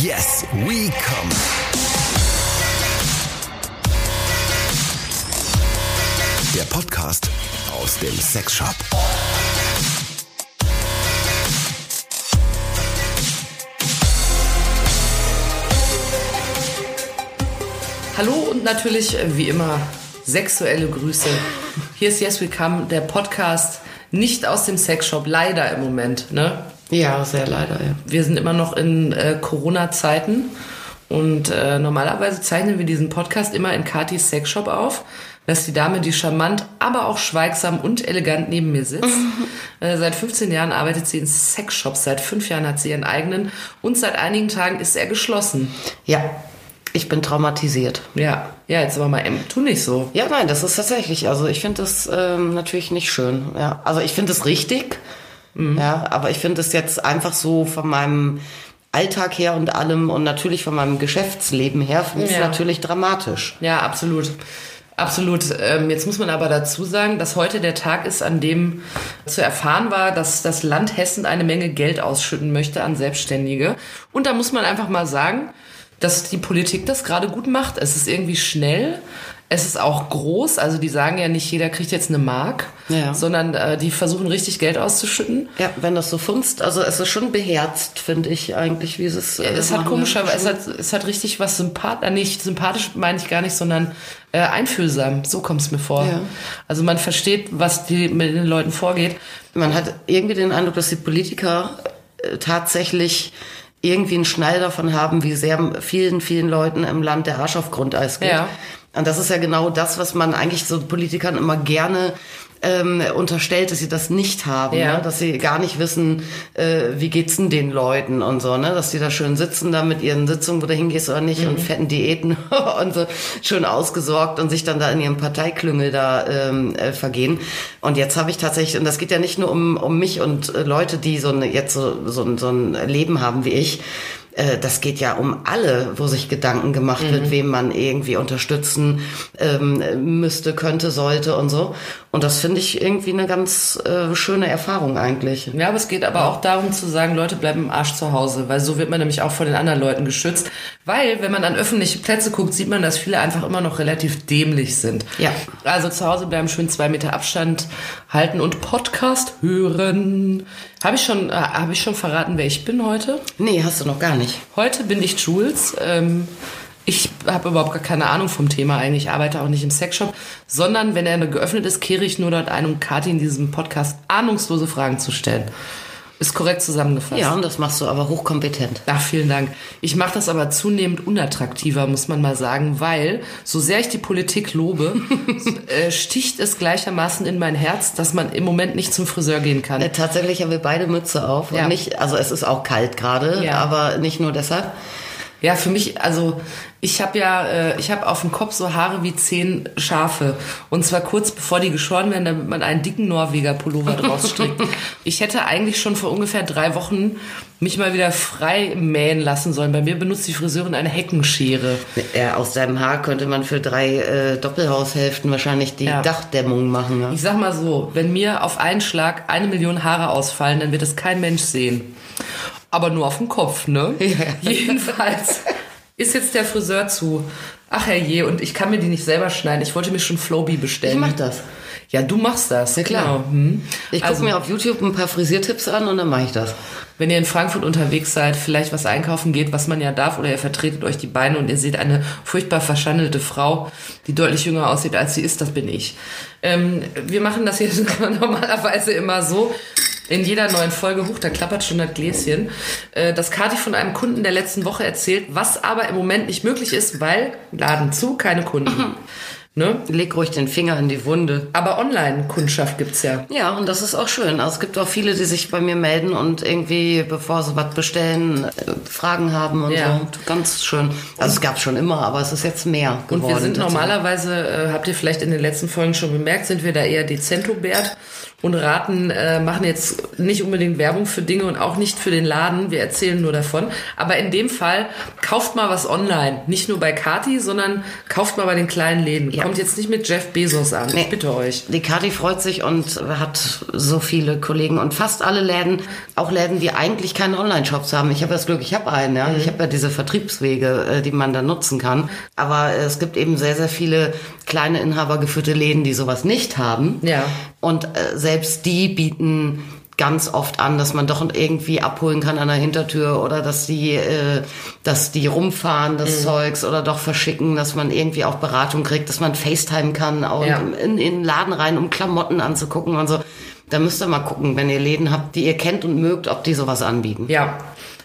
Yes, we come. Der Podcast aus dem Sexshop. Hallo und natürlich, äh, wie immer, sexuelle Grüße. Hier ist Yes We Come, der Podcast nicht aus dem Sexshop, leider im Moment. Ne? Ja, sehr leider, ja. Wir sind immer noch in äh, Corona-Zeiten und äh, normalerweise zeichnen wir diesen Podcast immer in Katis Sexshop auf. Das ist die Dame, die charmant, aber auch schweigsam und elegant neben mir sitzt. äh, seit 15 Jahren arbeitet sie in Sexshops, seit fünf Jahren hat sie ihren eigenen und seit einigen Tagen ist er geschlossen. Ja, ich bin traumatisiert. Ja, ja, jetzt aber mal, tu nicht so. Ja, nein, das ist tatsächlich, also ich finde das ähm, natürlich nicht schön. Ja, also ich finde es richtig, ja, aber ich finde es jetzt einfach so von meinem Alltag her und allem und natürlich von meinem Geschäftsleben her finde ich es Ja. natürlich dramatisch. Ja, absolut. Absolut. Ähm, jetzt muss man aber dazu sagen, dass heute der Tag ist, an dem zu erfahren war, dass das Land Hessen eine Menge Geld ausschütten möchte an Selbstständige. Und da muss man einfach mal sagen, dass die Politik das gerade gut macht. Es ist irgendwie schnell. Es ist auch groß. Also die sagen ja nicht, jeder kriegt jetzt eine Mark, Ja. sondern äh, die versuchen richtig Geld auszuschütten. Ja, wenn das so funzt, also es ist schon beherzt, finde ich eigentlich, wie es. äh, Es hat machen. komischerweise, es hat, es hat richtig was sympathisch, nicht sympathisch meine ich gar nicht, sondern äh, einfühlsam. So kommt es mir vor. Ja. Also man versteht, was die, mit den Leuten vorgeht. Man hat irgendwie den Eindruck, dass die Politiker äh, tatsächlich irgendwie einen Schnall davon haben, wie sehr vielen, vielen Leuten im Land der Arsch auf Grundeis geht. Ja. Und das ist ja genau das, was man eigentlich so Politikern immer gerne ähm, unterstellt, dass sie das nicht haben, Ja. ne? dass sie gar nicht wissen, äh, wie geht's denn den Leuten und so, ne? dass die da schön sitzen da mit ihren Sitzungen, wo du hingehst oder nicht und fetten Diäten und so schön ausgesorgt und sich dann da in ihrem Parteiklüngel da ähm, äh, vergehen. Und jetzt habe ich tatsächlich, und das geht ja nicht nur um, um mich und äh, Leute, die so eine, jetzt so, so, so ein Leben haben wie ich, äh, das geht ja um alle, wo sich Gedanken gemacht wird, wem man irgendwie unterstützen ähm, müsste, könnte, sollte und so. Und das finde ich irgendwie eine ganz äh, schöne Erfahrung eigentlich. Ja, aber es geht aber auch darum zu sagen, Leute bleiben im Arsch zu Hause, weil so wird man nämlich auch vor den anderen Leuten geschützt. Weil, wenn man an öffentliche Plätze guckt, sieht man, dass viele einfach immer noch relativ dämlich sind. Ja. Also zu Hause bleiben, schön zwei Meter Abstand halten und Podcast hören. Habe ich schon, äh, habe ich schon verraten, wer ich bin heute? Nee, hast du noch gar nicht. Heute bin ich Jules. Ähm, ich habe überhaupt gar keine Ahnung vom Thema eigentlich. Ich arbeite auch nicht im Sexshop, sondern wenn er geöffnet ist, kehre ich nur dort ein, um Kathi in diesem Podcast ahnungslose Fragen zu stellen. Ist korrekt zusammengefasst. Ja, und das machst du aber hochkompetent. Ach, vielen Dank. Ich mache das aber zunehmend unattraktiver, muss man mal sagen, weil, so sehr ich die Politik lobe, äh, sticht es gleichermaßen in mein Herz, dass man im Moment nicht zum Friseur gehen kann. Äh, Tatsächlich haben wir beide Mütze auf. Ja. Und nicht, also es ist auch kalt gerade, Ja. aber nicht nur deshalb. Ja, für mich, also ich habe ja, äh, ich habe auf dem Kopf so Haare wie zehn Schafe. Und zwar kurz bevor die geschoren werden, damit man einen dicken Norweger Pullover draus strickt. Ich hätte eigentlich schon vor ungefähr drei Wochen mich mal wieder frei mähen lassen sollen. Bei mir benutzt die Friseurin eine Heckenschere. Ja, aus deinem Haar könnte man für drei äh, Doppelhaushälften wahrscheinlich die Ja. Dachdämmung machen. Ja? Ich sag mal so, wenn mir auf einen Schlag eine Million Haare ausfallen, dann wird es kein Mensch sehen. Aber nur auf dem Kopf, ne? Jedenfalls ist jetzt der Friseur zu. Ach herrje, und ich kann mir die nicht selber schneiden. Ich wollte mir schon Flowbee bestellen. Ich mach das. Ja, du machst das. Ja, klar. Genau. Hm. Ich gucke Also- mir auf YouTube ein paar Frisiertipps an und dann mache ich das. Wenn ihr in Frankfurt unterwegs seid, vielleicht was einkaufen geht, was man ja darf, oder ihr vertretet euch die Beine und ihr seht eine furchtbar verschandelte Frau, die deutlich jünger aussieht, als sie ist, das bin ich. Ähm, wir machen das hier normalerweise immer so. In jeder neuen Folge, hoch, da klappert schon das Gläschen, äh, dass Kati von einem Kunden der letzten Woche erzählt, was aber im Moment nicht möglich ist, weil Laden zu, keine Kunden. ne? Leg ruhig den Finger in die Wunde. Aber Online-Kundschaft gibt's ja. Ja, und das ist auch schön. Also es gibt auch viele, die sich bei mir melden und irgendwie, bevor sie was bestellen, äh, Fragen haben und Ja. so. Ganz schön. Also es gab schon immer, aber es ist jetzt mehr geworden. Und wir sind normalerweise, äh, habt ihr vielleicht in den letzten Folgen schon bemerkt, sind wir da eher dezentobert und raten, äh, machen jetzt nicht unbedingt Werbung für Dinge und auch nicht für den Laden. Wir erzählen nur davon. Aber in dem Fall kauft mal was online. Nicht nur bei Kati, sondern kauft mal bei den kleinen Läden. Ja. Kommt jetzt nicht mit Jeff Bezos an. Ich bitte euch. Die Kati freut sich und hat so viele Kollegen und fast alle Läden, auch Läden, die eigentlich keine Online-Shops haben. Ich habe das Glück, ich habe einen, ja. Ich habe ja diese Vertriebswege, äh, die man da nutzen kann. Aber es gibt eben sehr, sehr viele kleine inhabergeführte Läden, die sowas nicht haben. Ja. Und äh, selbst die bieten ganz oft an, dass man doch irgendwie abholen kann an der Hintertür oder dass die, äh, dass die rumfahren, das Zeugs oder doch verschicken, dass man irgendwie auch Beratung kriegt, dass man FaceTime kann, auch Ja. in, in den Laden rein, um Klamotten anzugucken und so. Da müsst ihr mal gucken, wenn ihr Läden habt, die ihr kennt und mögt, ob die sowas anbieten. Ja.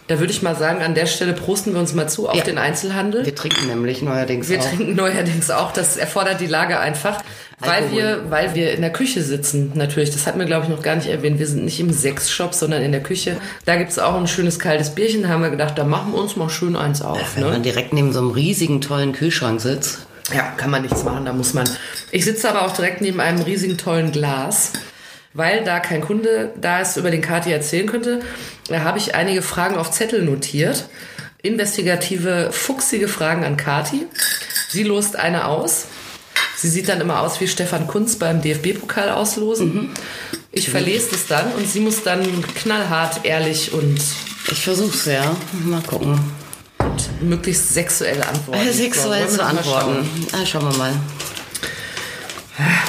Da würde ich mal sagen, an der Stelle prosten wir uns mal zu auf Ja. den Einzelhandel. Wir trinken nämlich neuerdings Wir auch. trinken neuerdings auch, das erfordert die Lage einfach, weil Alkohol. wir, weil wir in der Küche sitzen, natürlich. Das hatten wir, glaube ich, noch gar nicht erwähnt. Wir sind nicht im Sexshop, sondern in der Küche. Da gibt's auch ein schönes kaltes Bierchen. Da haben wir gedacht, da machen wir uns mal schön eins auf. Wenn Ne? man direkt neben so einem riesigen, tollen Kühlschrank sitzt. Ja, kann man nichts machen, da muss man. Ich sitze aber auch direkt neben einem riesigen tollen Glas. Weil da kein Kunde da ist, über den Kati erzählen könnte, da habe ich einige Fragen auf Zettel notiert. Investigative, fuchsige Fragen an Kati. Sie lost eine aus. Sie sieht dann immer aus wie Stefan Kunz beim DFB-Pokal auslosen. Ich verlese es dann und sie muss dann knallhart, ehrlich und Ich versuch's, ja. Mal gucken. möglichst sexuell antworten. Äh, Sexuell zu mal schauen. antworten. Ah, schauen wir mal.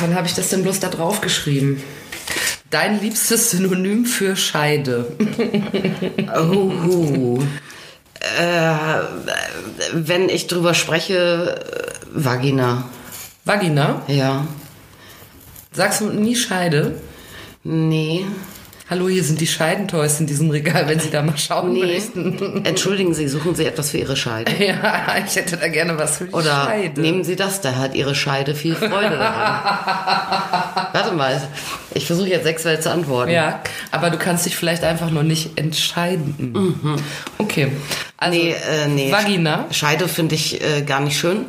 Wann habe ich das denn bloß da drauf geschrieben? Dein liebstes Synonym für Scheide. Oh. äh, wenn ich drüber spreche, äh, Vagina. Vagina. Ja. Sagst du nie Scheide? Nee. Hallo, hier sind die Scheidentoys in diesem Regal, wenn Sie da mal schauen Nee. möchten. Entschuldigen Sie, suchen Sie etwas für Ihre Scheide. Ja, ich hätte da gerne was für die Oder Scheide. nehmen Sie das, da hat Ihre Scheide viel Freude daran. Warte mal, ich versuche jetzt sexuell zu antworten. ja, aber du kannst dich vielleicht einfach noch nicht entscheiden. Okay. Also, Nee, äh, nee. Vagina. Scheide finde ich äh, gar nicht schön.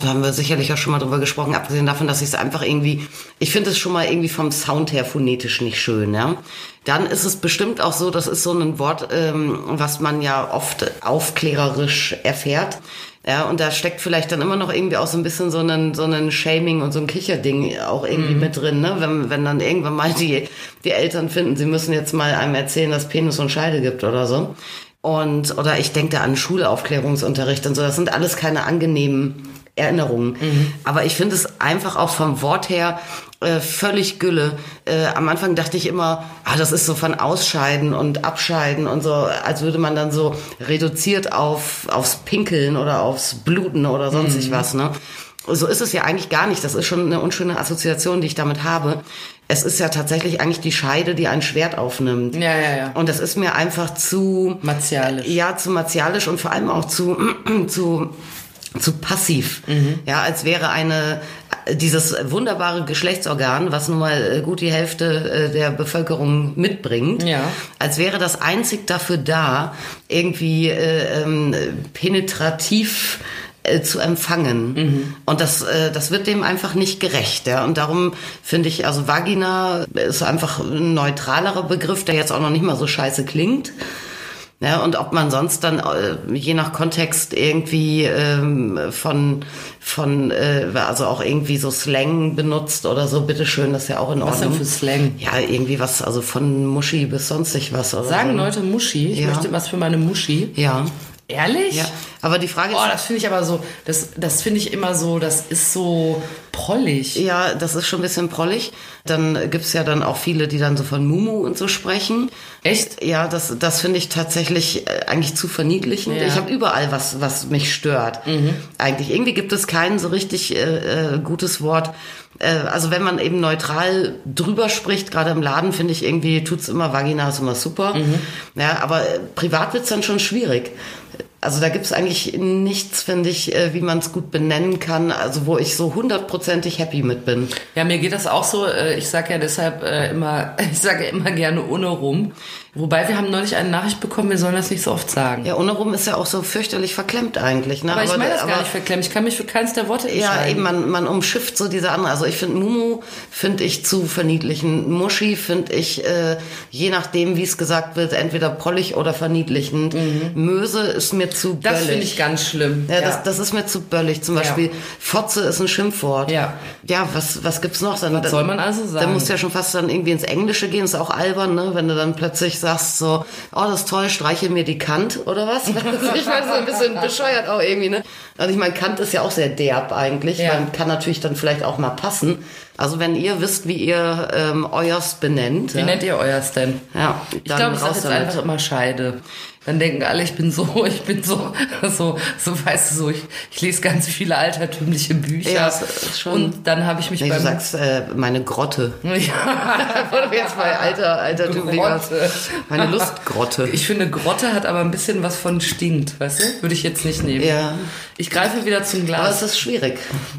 Da haben wir sicherlich auch schon mal drüber gesprochen, abgesehen davon, dass ich es einfach irgendwie, ich finde es schon mal irgendwie vom Sound her phonetisch nicht schön, ja. Dann ist es bestimmt auch so, das ist so ein Wort, ähm, was man ja oft aufklärerisch erfährt. Ja, und da steckt vielleicht dann immer noch irgendwie auch so ein bisschen so ein, so ein Shaming und so ein Kicherding auch irgendwie mit drin, ne? Wenn, wenn dann irgendwann mal die, die Eltern finden, sie müssen jetzt mal einem erzählen, dass Penis und Scheide gibt oder so. Und, oder ich denke da an Schulaufklärungsunterricht und so. Das sind alles keine angenehmen Erinnerungen. Aber ich finde es einfach auch vom Wort her äh, völlig Gülle. Äh, am Anfang dachte ich immer, ah, das ist so von Ausscheiden und Abscheiden und so, als würde man dann so reduziert auf, aufs Pinkeln oder aufs Bluten oder sonst was, ne? So ist es ja eigentlich gar nicht. Das ist schon eine unschöne Assoziation, die ich damit habe. Es ist ja tatsächlich eigentlich die Scheide, die ein Schwert aufnimmt. Ja, ja, ja. Und das ist mir einfach zu Martialisch. Ja, zu martialisch und vor allem auch zu zu zu passiv. Ja, als wäre eine dieses wunderbare Geschlechtsorgan, was nun mal äh, gut die Hälfte äh, der Bevölkerung mitbringt, Ja. als wäre das einzig dafür da, irgendwie äh, ähm, penetrativ äh, zu empfangen. Und das, äh, das wird dem einfach nicht gerecht. Ja? Und darum finde ich, also Vagina ist einfach ein neutralerer Begriff, der jetzt auch noch nicht mal so scheiße klingt. Ja, und ob man sonst dann äh, je nach Kontext irgendwie ähm, von von äh, also auch irgendwie so Slang benutzt oder so, bitteschön, das ist ja auch in Was denn Ordnung. für Slang? Ja, irgendwie was, also von Muschi bis sonstig was. Oder Sagen so. Leute Muschi? Ich Ja. möchte was für meine Muschi. Ja. Ehrlich? Ja. Aber die Frage ist, Oh, das finde ich aber so, das, das finde ich immer so, das ist so prollig. Ja, das ist schon ein bisschen prollig. Dann gibt's ja dann auch viele, die dann so von Mumu und so sprechen. Echt? Ja, das, das finde ich tatsächlich äh, eigentlich zu verniedlichend. Ja. Ich habe überall was, was mich stört. Eigentlich. Irgendwie gibt es kein so richtig äh, äh, gutes Wort. Äh, also wenn man eben neutral drüber spricht, gerade im Laden, finde ich irgendwie, tut's immer Vagina, ist immer super. Ja, aber äh, privat wird's dann schon schwierig. Also da gibt's eigentlich nichts, finde ich, äh, wie man es gut benennen kann, also wo ich so hundertprozentig happy mit bin. Ja, mir geht das auch so. äh, Ich sage ja deshalb äh, immer, ich sage ja immer gerne ohne rum. Wobei wir haben neulich eine Nachricht bekommen, wir sollen das nicht so oft sagen. Ja, ohne rum ist ja auch so fürchterlich verklemmt eigentlich. Ne? aber, ich meine das aber- gar nicht verklemmt. Ich kann mich für keins der Worte Ja, entscheiden. eben, man, man umschifft so diese andere. Also ich finde Mumu finde ich zu verniedlichen. Muschi finde ich, äh, je nachdem, wie es gesagt wird, entweder prollig oder verniedlichend. Möse ist mir zu Mhm. das böllig. finde ich ganz schlimm. Ja, Das, das ist mir zu böllig. Zum Beispiel Fotze ist ein Schimpfwort. Ja. Ja, was, was gibt's noch? Dann, Was soll man also Da sagen? musst du ja schon fast dann irgendwie ins Englische gehen. Ist auch albern, ne? Wenn du dann plötzlich sagst so, oh, das ist toll, streiche mir die Kant oder was? ich meine, so ein bisschen bescheuert auch irgendwie, ne? Also ich meine, Kant ist ja auch sehr derb eigentlich. Ja. Man kann natürlich dann vielleicht auch mal passen. Also wenn ihr wisst, wie ihr ähm, euers benennt. Wie ja, nennt ihr euers denn? ja, Ich glaube, ich sage raus jetzt einfach immer Scheide. Dann denken alle, ich bin so, ich bin so, so, so weißt du, so, ich, ich lese ganz viele altertümliche Bücher. Ja, schon- und dann habe ich mich Nee, beim... du sagst äh, meine Grotte. ja, jetzt bei alter, altertümlich was. Grotte. Meine Lustgrotte. Ich finde, Grotte hat aber ein bisschen was von stinkt, weißt du? Würde ich jetzt nicht nehmen. Ja. Ich greife wieder zum Aber es Glas. ist schwierig.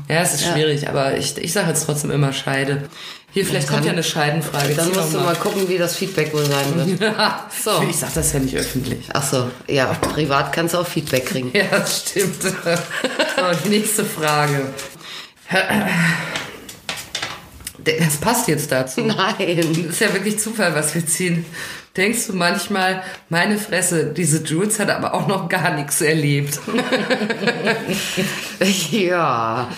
Ja, es ist Ja. schwierig, aber ich, ich sage jetzt trotzdem immer Scheide. Hier, vielleicht Dann- kommt ja eine Scheidenfrage. Dann Zieh musst du mal gucken, wie das Feedback wohl sein wird. so. Ich sag das ja nicht öffentlich. Ach so, ja, privat kannst du auch Feedback kriegen. Ja, das stimmt. So, die nächste Frage. Das passt jetzt dazu. Nein. Das ist ja wirklich Zufall, was wir ziehen. Denkst du manchmal, meine Fresse, diese Jules hat aber auch noch gar nichts erlebt. Ja.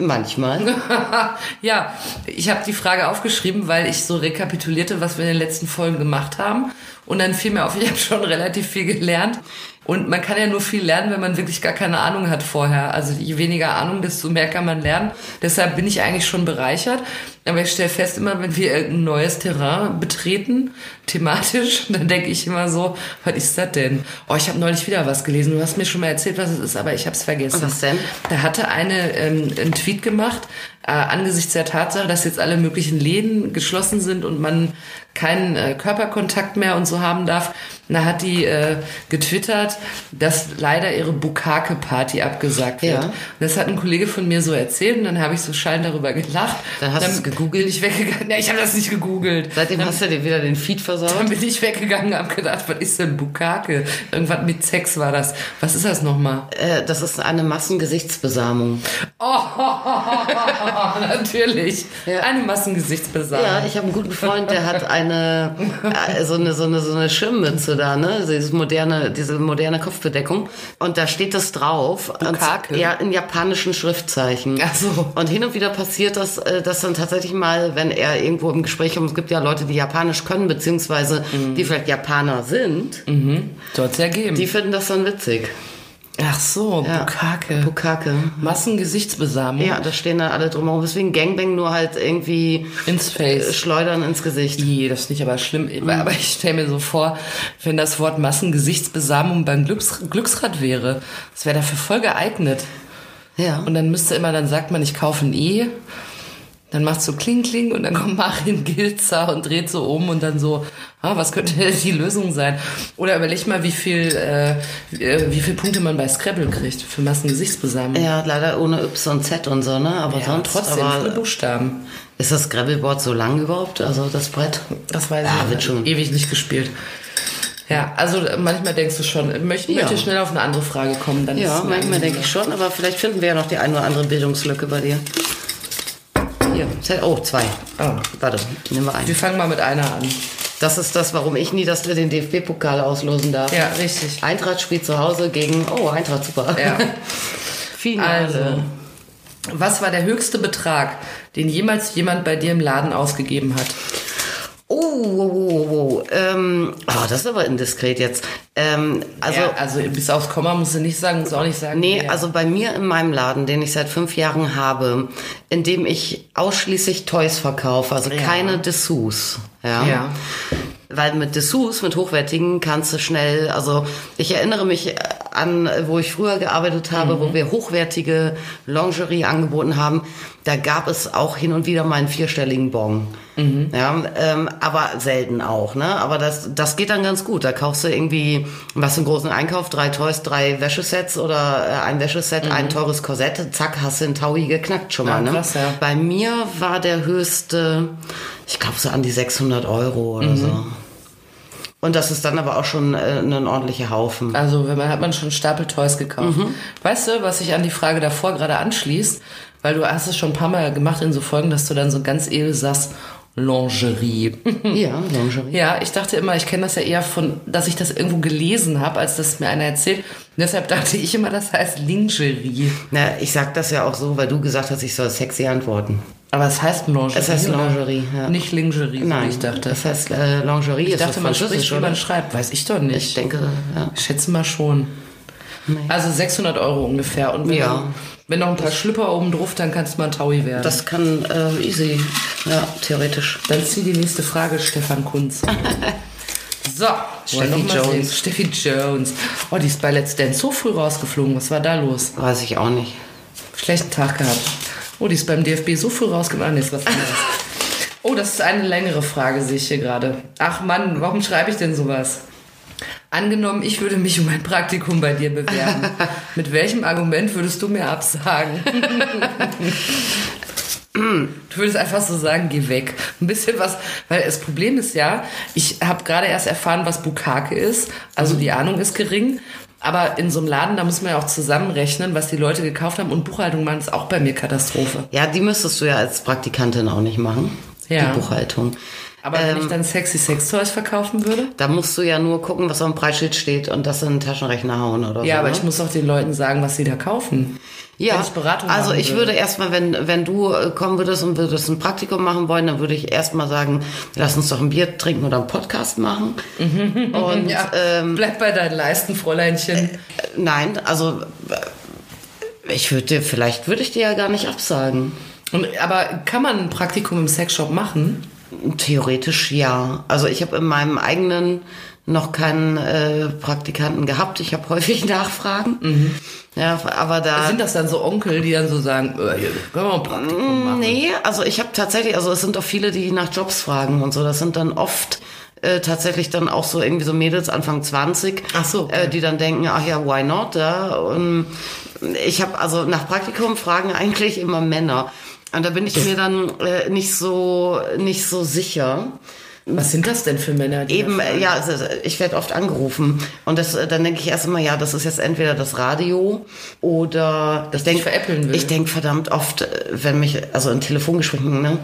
Manchmal. ja, ich habe die Frage aufgeschrieben, weil ich so rekapitulierte, was wir in den letzten Folgen gemacht haben. Und dann fiel mir auf, ich habe schon relativ viel gelernt. Und man kann ja nur viel lernen, wenn man wirklich gar keine Ahnung hat vorher. Also je weniger Ahnung, desto mehr kann man lernen. Deshalb bin ich eigentlich schon bereichert. Aber ich stelle fest, immer wenn wir irgendein neues Terrain betreten, thematisch, dann denke ich immer so, was ist das denn? Oh, ich habe neulich wieder was gelesen. Du hast mir schon mal erzählt, was es ist, aber ich habe es vergessen. Was denn? Da hatte eine ähm, einen Tweet gemacht, äh, angesichts der Tatsache, dass jetzt alle möglichen Läden geschlossen sind und man keinen äh, Körperkontakt mehr und so haben darf. Da hat die äh, getwittert, dass leider ihre Bukake-Party abgesagt wird. Ja. Und das hat ein Kollege von mir so erzählt und dann habe ich so schallend darüber gelacht. Dann hast du es gegoogelt? Bin ich weggegangen. Ja, ich habe das nicht gegoogelt. Seitdem dann, hast du dir wieder den Feed dann versaut. bin ich weggegangen und habe gedacht, was ist denn Bukake? Irgendwas mit Sex war das. Was ist das nochmal? Äh, das ist eine Massengesichtsbesamung. Natürlich. Ja. Eine Massengesichtsbesamung. Ja, ich habe einen guten Freund, der hat eine äh, so eine so eine so eine Schirmmütze da, ne? Dieses moderne diese moderne Kopfbedeckung und da steht das drauf. Bukake? Und, ja, in japanischen Schriftzeichen. Ach so. Und hin und wieder passiert das, äh, dass dann tatsächlich mal, wenn er irgendwo im Gespräch kommt, es gibt ja Leute, die Japanisch können, beziehungsweise die vielleicht Japaner sind, Soll es ja geben. die finden das dann witzig. Ach so, Ja. Bukake. Bukake. Massengesichtsbesamung. Ja, da stehen dann alle drumherum. Deswegen Gangbang nur halt irgendwie Ins äh, Face. schleudern ins Gesicht. I, das ist nicht aber schlimm. Aber ich stelle mir so vor, wenn das Wort Massengesichtsbesamung beim Glücks Glücksrad wäre, das wäre dafür voll geeignet. Ja. Und dann müsste immer, dann sagt man, ich kaufe ein E. Dann macht so Kling Kling und dann kommt Marin Gilzer und dreht so um und dann so, ah, was könnte die Lösung sein? Oder überleg mal, wie viel, äh, wie, äh, wie viel Punkte man bei Scrabble kriegt für Massengesichtsbesamung. Ja, leider ohne Y und Z und so, ne? Aber Ja, sonst trotzdem viele aber Buchstaben. ist das Gravelboard so lang überhaupt? Also das Brett? Das weiß Ja, ich wird schon. ewig nicht gespielt. Ja, also manchmal denkst du schon, möchte, Ja. möchte schnell auf eine andere Frage kommen. Dann Ja, manchmal denke ich schon, aber vielleicht finden wir ja noch die eine oder andere Bildungslücke bei dir. Hier, Z- oh, zwei. Oh. Warte, nehmen wir Wir einen. fangen mal mit einer an. Das ist das, warum ich nie das den DFB-Pokal auslosen darf. Ja, richtig. Eintracht spielt zu Hause gegen, oh, Eintracht, super. Ja. Finale. Also, was war der höchste Betrag, den jemals jemand bei dir im Laden ausgegeben hat? Oh, oh, oh, oh. Ähm, oh, das ist aber indiskret jetzt. Ähm, also, ja, also bis aufs Komma musst du nicht sagen, musst du auch nicht sagen. Nee, wer. also bei mir in meinem Laden, den ich seit fünf Jahren habe, in dem ich ausschließlich Toys verkaufe, also keine Dessous. Ja. Ja. Weil mit Dessous, mit hochwertigen, kannst du schnell, also ich erinnere mich an, wo ich früher gearbeitet habe, wo wir hochwertige Lingerie angeboten haben, da gab es auch hin und wieder mal einen vierstelligen Bon. Ja, ähm, aber selten auch, ne? Aber das, das geht dann ganz gut. Da kaufst du irgendwie was im großen Einkauf, drei Toys, drei Wäschesets oder äh, ein Wäscheset, ein teures Korsett, zack, hast du einen Taui geknackt schon mal, Ja, ne? krass, ja. Bei mir war der höchste, ich glaube so an die 600 Euro oder so. Und das ist dann aber auch schon äh, ein ordentlicher Haufen. Also, wenn man hat man schon Stapel Toys gekauft. Mhm. Weißt du, was sich an die Frage davor gerade anschließt? Weil du hast es schon ein paar Mal gemacht in so Folgen, dass du dann so ganz edel sagst, Lingerie. Ja, Lingerie. ja, ich dachte immer, ich kenne das ja eher von, dass ich das irgendwo gelesen habe, als dass mir einer erzählt. Und deshalb dachte ich immer, das heißt Lingerie. Na, ich sag das ja auch so, weil du gesagt hast, ich soll sexy antworten. Aber es heißt Lingerie. Es heißt? Lingerie, ja. Nicht Lingerie, Nein, ich dachte. das heißt äh, Lingerie. ich dachte, man spricht, wie man schreibt. Weiß ich doch nicht. Ich denke, ja. Ich schätze mal schon. Also 600 Euro ungefähr. Und Ja. dann, wenn noch ein paar Schlüpper oben drauf, dann kannst du mal ein Taui werden. Das kann äh, easy, ja, theoretisch. dann zieh die nächste Frage, Stefan Kunz. so, Steffi Jones. Steffi Jones. Oh, die ist bei Let's Dance so früh rausgeflogen. Was war da los? Weiß ich auch nicht. Schlechten Tag gehabt. Oh, die ist beim DFB so früh rausgekommen. Ah, nee, ist was anderes. Oh, das ist eine längere Frage, sehe ich hier gerade. Ach Mann, warum schreibe ich denn sowas? Angenommen, ich würde mich um ein Praktikum bei dir bewerben. Mit welchem Argument würdest du mir absagen? Du würdest einfach so sagen, geh weg. Ein bisschen was, weil das Problem ist ja, ich habe gerade erst erfahren, was Bukake ist. Also die Ahnung ist gering. Aber in so einem Laden, da muss man ja auch zusammenrechnen, was die Leute gekauft haben. Und Buchhaltung machen ist auch bei mir Katastrophe. Ja, die müsstest du ja als Praktikantin auch nicht machen. Ja. Die Buchhaltung. Aber wenn ich dann sexy Sex Toys verkaufen würde? Da musst du ja nur gucken, was auf dem Preisschild steht und das in den Taschenrechner hauen oder Ja, so. aber ne? ich muss auch den Leuten sagen, was sie da kaufen. Ja, wenn ich Beratung also ich würde würde. erstmal, wenn, wenn du äh, kommen würdest und würdest ein Praktikum machen wollen, dann würde ich erstmal sagen, lass uns doch ein Bier trinken oder einen Podcast machen. Und Ja, ähm, bleib bei deinen Leisten, Fräuleinchen. nein, also äh, ich würde vielleicht würde ich dir ja gar nicht absagen. Und, aber kann man ein Praktikum im Sexshop machen? Theoretisch ja. Also ich habe in meinem eigenen noch keinen äh, Praktikanten gehabt. Ich habe häufig Nachfragen. Ja, aber da Sind das dann so Onkel, die dann so sagen, äh, hier, können wir ein Praktikum machen? Nee, also ich habe tatsächlich, also es sind auch viele, die nach Jobs fragen und so. Das sind dann oft äh, tatsächlich dann auch so irgendwie so Mädels Anfang 20, Ach so, okay. äh, die dann denken, ach ja, why not? Ja? Und ich habe also nach Praktikum fragen eigentlich immer Männer. Und da bin ich mir dann äh, nicht so nicht so sicher. Was sind das denn für Männer? Eben, äh, ja, also, ich werde oft angerufen und das, äh, dann denke ich erst immer, ja, das ist jetzt entweder das Radio oder Das ich denk, veräppeln will. Ich denke verdammt oft, wenn mich, also in Telefongesprächen, ne,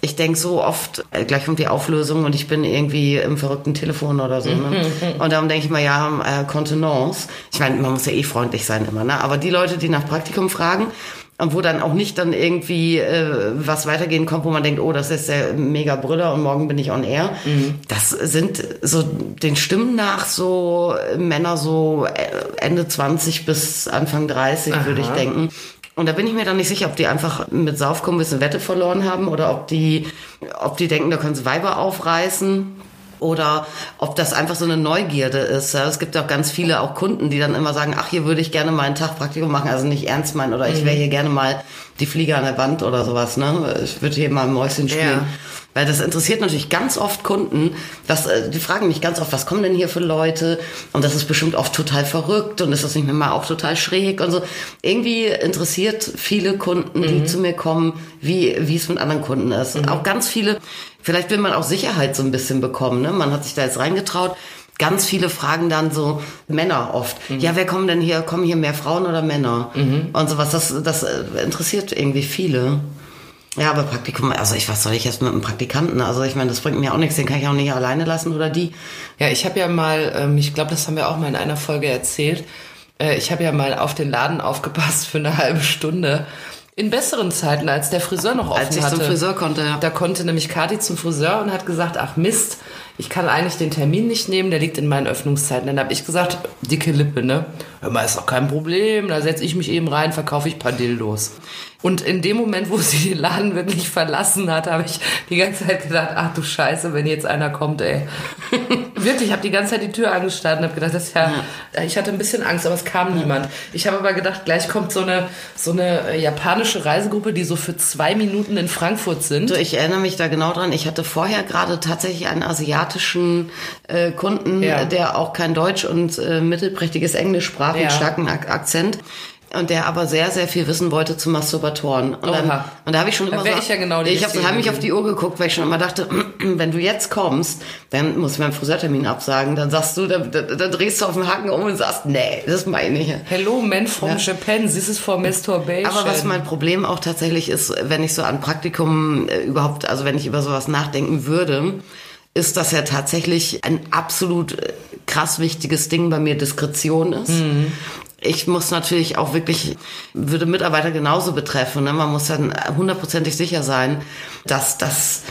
ich denke so oft, gleich kommt die Auflösung und ich bin irgendwie im verrückten Telefon oder so, ne? Und darum denke ich mal, ja, äh, Kontenance. Ich meine, man muss ja eh freundlich sein immer, ne? Aber die Leute, die nach Praktikum fragen, und wo dann auch nicht dann irgendwie äh, was weitergehen kommt, wo man denkt, oh, das ist der mega Brüller und morgen bin ich on air. Das sind so den Stimmen nach so Männer so äh, Ende 20 bis Anfang 30, würde ich denken. Und da bin ich mir dann nicht sicher, ob die einfach mit Saufkommen ein bisschen Wette verloren haben oder ob die, ob die denken, da können sie Weiber aufreißen. Oder ob das einfach so eine Neugierde ist. Ja, es gibt auch ganz viele auch Kunden, die dann immer sagen, ach, hier würde ich gerne mal einen Tag Praktikum machen, also nicht ernst meinen oder ich wäre hier gerne mal die Fliege an der Wand oder sowas. Ne? Ich würde hier mal ein Mäuschen spielen. Ja. Weil das interessiert natürlich ganz oft Kunden. Das, äh, die fragen mich ganz oft, was kommen denn hier für Leute? Und das ist bestimmt oft total verrückt und ist das nicht mal auch total schräg und so. Irgendwie interessiert viele Kunden, die zu mir kommen, wie, wie es mit anderen Kunden ist. Auch ganz viele, vielleicht will man auch Sicherheit so ein bisschen bekommen. Ne? Man hat sich da jetzt reingetraut. Ganz viele fragen dann so Männer oft. Ja, wer kommen denn hier? Kommen hier mehr Frauen oder Männer? Und sowas. Das, das äh, interessiert irgendwie viele. Ja, aber Praktikum, also ich, was soll ich jetzt mit einem Praktikanten? Also ich meine, das bringt mir auch nichts, den kann ich auch nicht alleine lassen oder die. Ja, ich habe ja mal, ähm, ich glaube, das haben wir auch mal in einer Folge erzählt. Äh, ich habe ja mal auf den Laden aufgepasst für eine halbe Stunde. In besseren Zeiten, als der Friseur noch offen Als ich hatte. zum Friseur konnte, ja. Da konnte nämlich Kati zum Friseur und hat gesagt, ach Mist, ich kann eigentlich den Termin nicht nehmen, der liegt in meinen Öffnungszeiten. Dann habe ich gesagt, dicke Lippe, ne? Hör mal, ist doch kein Problem, da setze ich mich eben rein, verkaufe ich ein paar Dildos. Und in dem Moment, wo sie den Laden wirklich verlassen hat, habe ich die ganze Zeit gedacht, ach du Scheiße, wenn jetzt einer kommt, ey. wirklich, ich habe die ganze Zeit die Tür angestarrt und habe gedacht, das ist ja, ich hatte ein bisschen Angst, aber es kam niemand. Ich habe aber gedacht, gleich kommt so eine, so eine äh, japanische Reisegruppe, die so für zwei Minuten in Frankfurt sind. So, ich erinnere mich da genau dran. Ich hatte vorher gerade tatsächlich einen asiatischen äh, Kunden, Ja. der auch kein Deutsch und äh, mittelprächtiges Englisch sprach, Ja. mit starken Ak Akzent. Und der aber sehr, sehr viel wissen wollte zu Masturbatoren. Und, dann, Oha. und da habe ich schon immer so, ich ja genau die ich habe hab mich auf die Uhr geguckt, weil ich schon immer dachte, wenn du jetzt kommst, dann muss ich meinen Friseurtermin absagen. Dann sagst du, dann, dann, dann drehst du auf den Haken um und sagst, nee, das meine ich. Hello, man from Japan, this is for masturbation. Aber was mein Problem auch tatsächlich ist, wenn ich so an Praktikum äh, überhaupt, also wenn ich über sowas nachdenken würde, ist, dass ja tatsächlich ein absolut äh, krass wichtiges Ding bei mir Diskretion ist. Ich muss natürlich auch wirklich, würde Mitarbeiter genauso betreffen. Ne? Man muss dann hundertprozentig sicher sein, dass das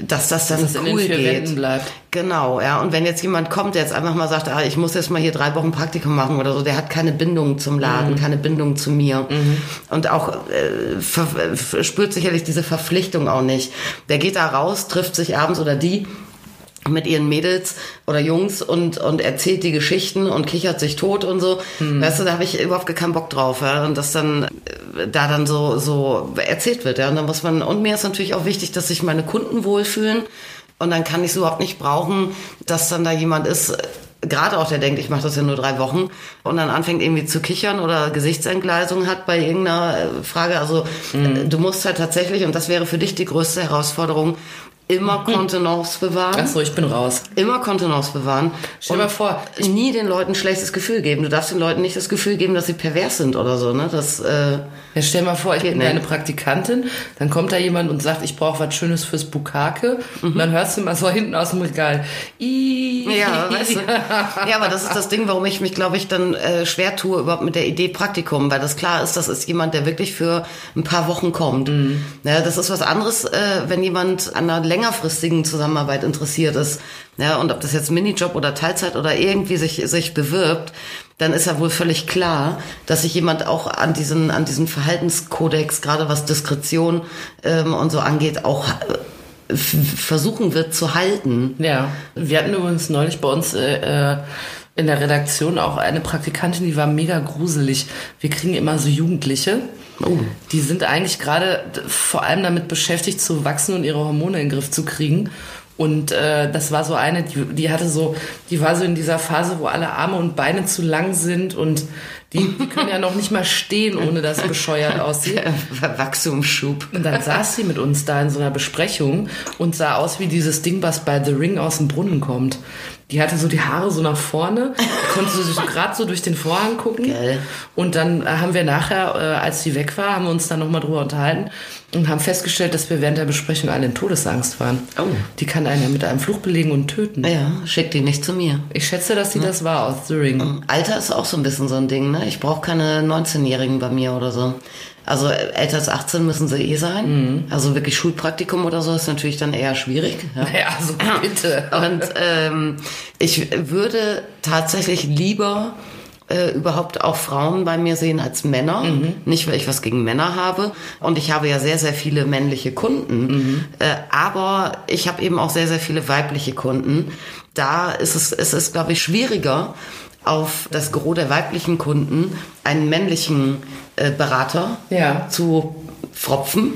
dass das dann Dass es in den cool vier geht. Wänden bleibt. Genau, ja. Und wenn jetzt jemand kommt, der jetzt einfach mal sagt, ah, ich muss jetzt mal hier drei Wochen Praktikum machen oder so, der hat keine Bindung zum Laden, keine Bindung zu mir. Und auch äh, ver spürt sicherlich diese Verpflichtung auch nicht. Der geht da raus, trifft sich abends oder die mit ihren Mädels oder Jungs und, und erzählt die Geschichten und kichert sich tot und so. Weißt du, da habe ich überhaupt keinen Bock drauf. Ja? Und das dann äh, da dann so, so erzählt wird. Ja? Und dann muss man, und mir ist natürlich auch wichtig, dass sich meine Kunden wohlfühlen. Und dann kann ich es überhaupt nicht brauchen, dass dann da jemand ist, äh, gerade auch der denkt, ich mache das ja nur drei Wochen und dann anfängt irgendwie zu kichern oder Gesichtsentgleisung hat bei irgendeiner äh, Frage. Also äh, du musst halt tatsächlich, und das wäre für dich die größte Herausforderung, immer Kontenance bewahren. Achso, ich bin raus. Immer Kontenance bewahren. Stell dir mal vor, nie den Leuten ein schlechtes Gefühl geben. Du darfst den Leuten nicht das Gefühl geben, dass sie pervers sind oder so. Ne? Das, äh, Ja, stell mal vor, ich bin nicht. deine Praktikantin, dann kommt da jemand und sagt, ich brauche was Schönes fürs Bukake. Und dann hörst du mal so hinten aus dem Regal. Mhm. ja, weißt du? ja, aber das ist das Ding, warum ich mich, glaube ich, dann äh, schwer tue überhaupt mit der Idee Praktikum, weil das klar ist, das ist jemand, der wirklich für ein paar Wochen kommt. Mhm. Ja, das ist was anderes, äh, wenn jemand an einer längerfristigen Zusammenarbeit interessiert ist. Ja, und ob das jetzt Minijob oder Teilzeit oder irgendwie sich, sich bewirbt, dann ist ja wohl völlig klar, dass sich jemand auch an diesen, an diesen Verhaltenskodex, gerade was Diskretion ähm, und so angeht, auch äh, versuchen wird zu halten. Ja, wir hatten übrigens neulich bei uns äh, äh, in der Redaktion auch eine Praktikantin, die war mega gruselig. Wir kriegen immer so Jugendliche. Die sind eigentlich gerade vor allem damit beschäftigt zu wachsen und ihre Hormone in den Griff zu kriegen. Und äh, das war so eine, die, die hatte so, die war so in dieser Phase, wo alle Arme und Beine zu lang sind und die, die können ja noch nicht mal stehen, ohne dass es bescheuert aussieht. Wachstumsschub. Und dann saß sie mit uns da in so einer Besprechung und sah aus wie dieses Ding, was bei The Ring aus dem Brunnen kommt. Die hatte so die Haare so nach vorne, konnte so gerade so durch den Vorhang gucken. Geil. Und dann äh, haben wir nachher, äh, als sie weg war, haben wir uns dann nochmal drüber unterhalten und haben festgestellt, dass wir während der Besprechung alle in Todesangst waren. Oh. Die kann einen ja mit einem Fluch belegen und töten. Ja, schick die nicht zu mir. Ich schätze, dass sie das war aus The Ring. Alter ist auch so ein bisschen so ein Ding, ne? Ich brauche keine 19-Jährigen bei mir oder so. Also äh, älter als 18 müssen sie eh sein. Also wirklich Schulpraktikum oder so ist natürlich dann eher schwierig. Ja. Ja, also bitte. Und ähm, ich würde tatsächlich lieber äh, überhaupt auch Frauen bei mir sehen als Männer. Nicht, weil ich was gegen Männer habe. Und ich habe ja sehr, sehr viele männliche Kunden. Äh, aber ich habe eben auch sehr, sehr viele weibliche Kunden. Da ist es, es ist, glaube ich, schwieriger, auf das Gros der weiblichen Kunden einen männlichen Berater Ja. zu fropfen,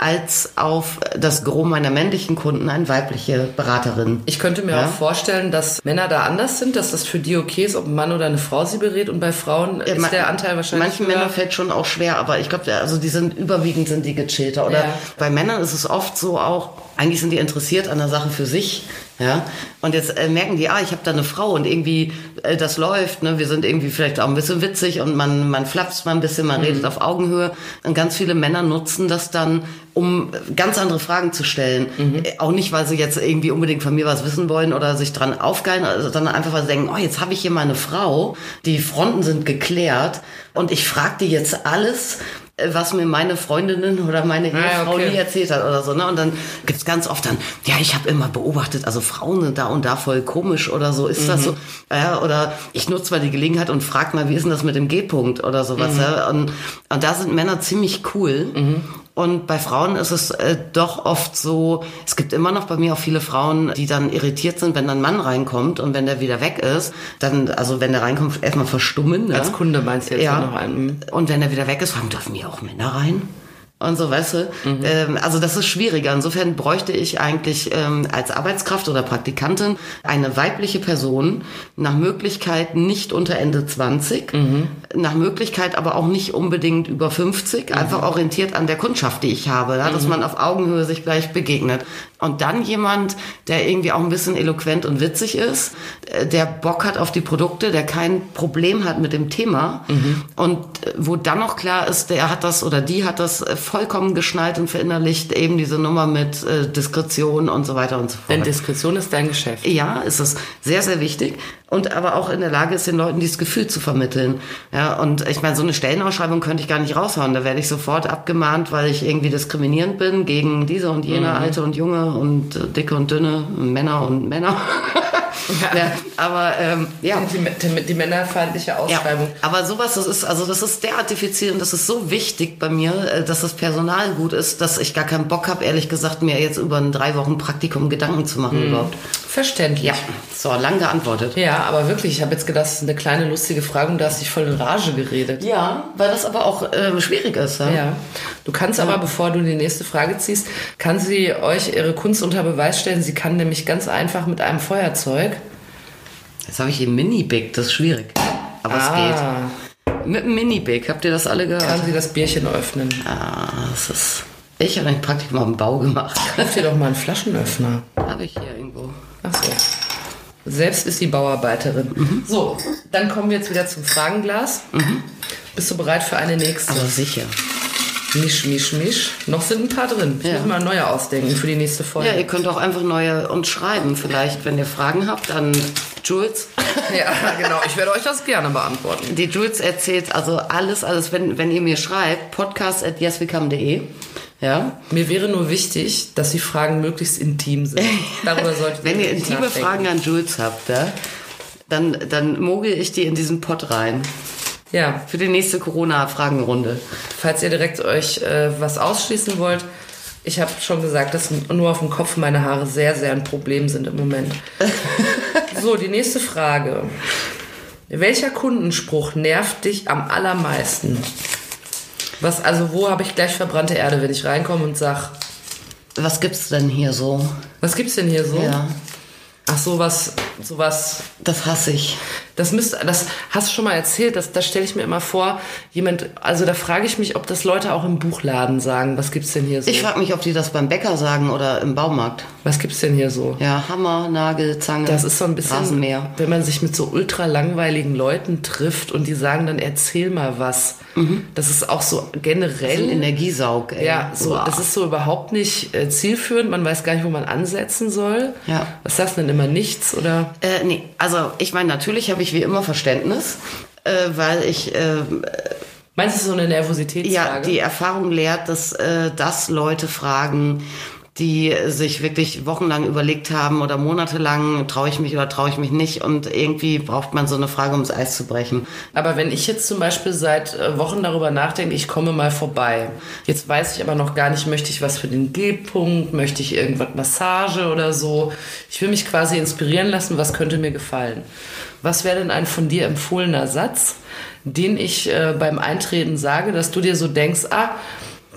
als auf das Gros meiner männlichen Kunden eine weibliche Beraterin. Ich könnte mir Ja? auch vorstellen, dass Männer da anders sind, dass das für die okay ist, ob ein Mann oder eine Frau sie berät und bei Frauen Ja, ist der Anteil wahrscheinlich Manchen höher. Männern fällt schon auch schwer, aber ich glaube, also die sind überwiegend sind die gechillter. Oder Ja. bei Männern ist es oft so auch, eigentlich sind die interessiert an der Sache für sich. Ja, und jetzt äh, merken die, ah, ich habe da eine Frau und irgendwie äh, das läuft, ne? Wir sind irgendwie vielleicht auch ein bisschen witzig und man man flapst mal ein bisschen, man redet auf Augenhöhe. Und ganz viele Männer nutzen das dann, um ganz andere Fragen zu stellen. Äh, Auch nicht, weil sie jetzt irgendwie unbedingt von mir was wissen wollen oder sich dran aufgeilen, also, sondern einfach weil sie denken, oh, jetzt habe ich hier mal eine Frau, die Fronten sind geklärt. Und ich frage die jetzt alles äh, was mir meine Freundinnen oder meine Ah, ja, Ehefrau okay. nie erzählt hat oder so. Ne? Und dann gibt's ganz oft dann, ja, ich habe immer beobachtet, also Frauen sind da und da voll komisch oder so. Ist Mhm. das so? Ja, oder ich nutze mal die Gelegenheit und frag mal, wie ist denn das mit dem G-Punkt oder sowas. Mhm. Ja? Und, und da sind Männer ziemlich cool. Und bei Frauen ist es äh, doch oft so, es gibt immer noch bei mir auch viele Frauen, die dann irritiert sind, wenn dann ein Mann reinkommt und wenn der wieder weg ist, dann, also wenn der reinkommt, erstmal verstummen. Ne? Als Kunde meinst du jetzt ja. noch einen? Und wenn er wieder weg ist, fragen, dürfen hier auch Männer rein? Und so, weißt du? Mhm. Ähm, also das ist schwieriger. Insofern bräuchte ich eigentlich ähm, als Arbeitskraft oder Praktikantin eine weibliche Person, nach Möglichkeit nicht unter Ende 20, Mhm. nach Möglichkeit aber auch nicht unbedingt über 50, Mhm. einfach orientiert an der Kundschaft, die ich habe, ja, dass man auf Augenhöhe sich gleich begegnet. Und dann jemand, der irgendwie auch ein bisschen eloquent und witzig ist, äh, der Bock hat auf die Produkte, der kein Problem hat mit dem Thema und äh, wo dann noch klar ist, der hat das oder die hat das äh, vollkommen geschnallt und verinnerlicht, eben diese Nummer mit Diskretion und so weiter und so fort. Denn Diskretion ist dein Geschäft. Ja, ist es sehr, sehr wichtig. Und aber auch in der Lage ist, den Leuten dieses Gefühl zu vermitteln. Ja, und ich meine, so eine Stellenausschreibung könnte ich gar nicht raushauen. Da werde ich sofort abgemahnt, weil ich irgendwie diskriminierend bin gegen diese und jene, alte und junge und äh, dicke und dünne, Männer und Männer. ja. aber ähm, ja. Die, die, die männerfeindliche Ja, Ausschreibung. aber sowas, das ist, also das ist derart diffizil und das ist so wichtig bei mir, äh, dass das Personal gut ist, dass ich gar keinen Bock habe, ehrlich gesagt, mir jetzt über ein drei Wochen Praktikum Gedanken zu machen überhaupt. Verständlich. Ja, so, lang geantwortet. Ja, aber wirklich, ich habe jetzt gedacht, das ist eine kleine lustige Frage und da hast dich voll in Rage geredet. Ja, weil das aber auch äh, schwierig ist. Ja? Ja. Du kannst aber, bevor du die nächste Frage ziehst, kann sie euch ihre Kunst unter Beweis stellen. Sie kann nämlich ganz einfach mit einem Feuerzeug. Jetzt habe ich hier Mini-Big, das ist schwierig. Aber es Ah, geht. Mit einem Mini-Big, habt ihr das alle gehört? kann sie das Bierchen öffnen. Ah, das ist... Ich habe ein Praktikum am Bau gemacht. Kauf dir doch mal einen Flaschenöffner. Habe ich hier irgendwo. Ach so. Selbst ist sie Bauarbeiterin. So, dann kommen wir jetzt wieder zum Fragenglas. Bist du bereit für eine nächste? Aber sicher. Misch, misch, misch. Noch sind ein paar drin. Ich Ja. muss mal neue ausdenken für die nächste Folge. Ja, ihr könnt auch einfach neue uns schreiben. Vielleicht, wenn ihr Fragen habt, an Jules. Ja, genau. Ich werde euch das gerne beantworten. Die Jules erzählt also alles, alles, wenn, wenn ihr mir schreibt, podcast.yeswecome.de. Ja. Mir wäre nur wichtig, dass die Fragen möglichst intim sind. Darüber solltet Wenn ihr intime nachdenken. Fragen an Jules habt, ja, dann, dann mogel ich die in diesen Pott rein. Ja, Für die nächste Corona-Fragenrunde. falls ihr direkt euch äh, was ausschließen wollt, ich habe schon gesagt, dass nur auf dem Kopf meine Haare sehr, sehr ein Problem sind im Moment. so, die nächste Frage. Welcher Kundenspruch nervt dich am allermeisten? Was, also wo habe ich gleich verbrannte Erde, wenn ich reinkomme und sag, Was gibt's denn hier so? was gibt's denn hier so? Ja, Ach, sowas, sowas das hasse ich. Das müsste, das hast du schon mal erzählt, das, das stelle ich mir immer vor, jemand, also da frage ich mich, ob das Leute auch im Buchladen sagen. Was gibt's denn hier so? Ich frage mich, ob die das beim Bäcker sagen oder im Baumarkt. Was gibt's denn hier so? Ja, Hammer, Nagel, Zange. Das ist so ein bisschen, Rasenmäher. wenn man sich mit so ultra langweiligen Leuten trifft und die sagen dann, erzähl mal was. Das ist auch so Ein generell. Energiesaug, ey. Ja, so, Uah. das ist so überhaupt nicht äh, zielführend. Man weiß gar nicht, wo man ansetzen soll. Ja. Was sagst du denn immer nichts oder? Äh, nee, also ich meine, natürlich habe ich wie immer Verständnis, äh, weil ich äh, Meinst du, so eine Nervositätsfrage? ja die Erfahrung lehrt, dass äh, das Leute fragen, die sich wirklich wochenlang überlegt haben oder monatelang, traue ich mich oder traue ich mich nicht und irgendwie braucht man so eine Frage, ums Eis zu brechen. Aber wenn ich jetzt zum Beispiel seit äh, Wochen darüber nachdenke, ich komme mal vorbei. Jetzt weiß ich aber noch gar nicht, möchte ich was für den G-Punkt, möchte ich irgendwas Massage oder so. Ich will mich quasi inspirieren lassen, was könnte mir gefallen. Was wäre denn ein von dir empfohlener Satz, den ich äh, beim Eintreten sage, dass du dir so denkst, ah,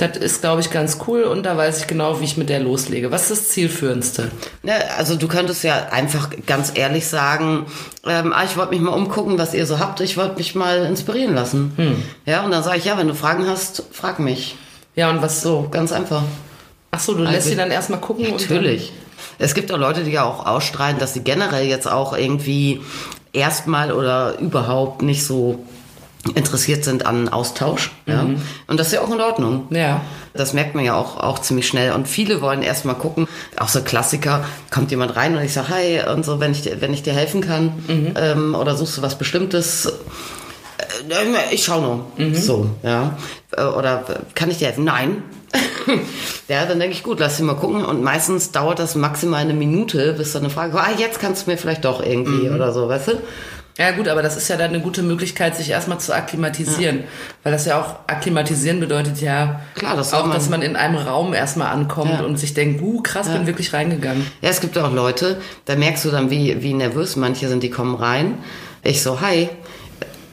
das ist, glaube ich, ganz cool und da weiß ich genau, wie ich mit der loslege. Was ist das Zielführendste? Ja, also du könntest ja einfach ganz ehrlich sagen, ähm, ah, ich wollte mich mal umgucken, was ihr so habt, ich wollte mich mal inspirieren lassen. Ja, und dann sage ich, ja, wenn du Fragen hast, frag mich. Ja, und was so? Ganz einfach. Ach so, du lässt Also- sie dann erstmal gucken? Natürlich. Es gibt auch Leute, die ja auch ausstrahlen, dass sie generell jetzt auch irgendwie erstmal oder überhaupt nicht so interessiert sind an Austausch. Ja? Und das ist ja auch in Ordnung. Ja. Das merkt man ja auch, auch ziemlich schnell. Und viele wollen erstmal gucken, auch so Klassiker, kommt jemand rein und ich sage, hi, und so, wenn ich, dir- wenn ich dir helfen kann, ähm, oder suchst du was Bestimmtes, äh, ich schau noch. So, ja. Äh, Oder äh, kann ich dir helfen? Nein. ja, dann denke ich, gut, lass sie mal gucken. Und meistens dauert das maximal eine Minute, bis dann eine Frage kommt, ah, jetzt kannst du mir vielleicht doch irgendwie oder so, weißt du? Ja gut, aber das ist ja dann eine gute Möglichkeit, sich erstmal zu akklimatisieren. Weil das ja auch, akklimatisieren bedeutet ja Klar, das auch, man- dass man in einem Raum erstmal ankommt Ja. und sich denkt, uh, krass, bin wirklich reingegangen. Ja, es gibt auch Leute, da merkst du dann, wie, wie nervös manche sind, die kommen rein. Ich so, hi.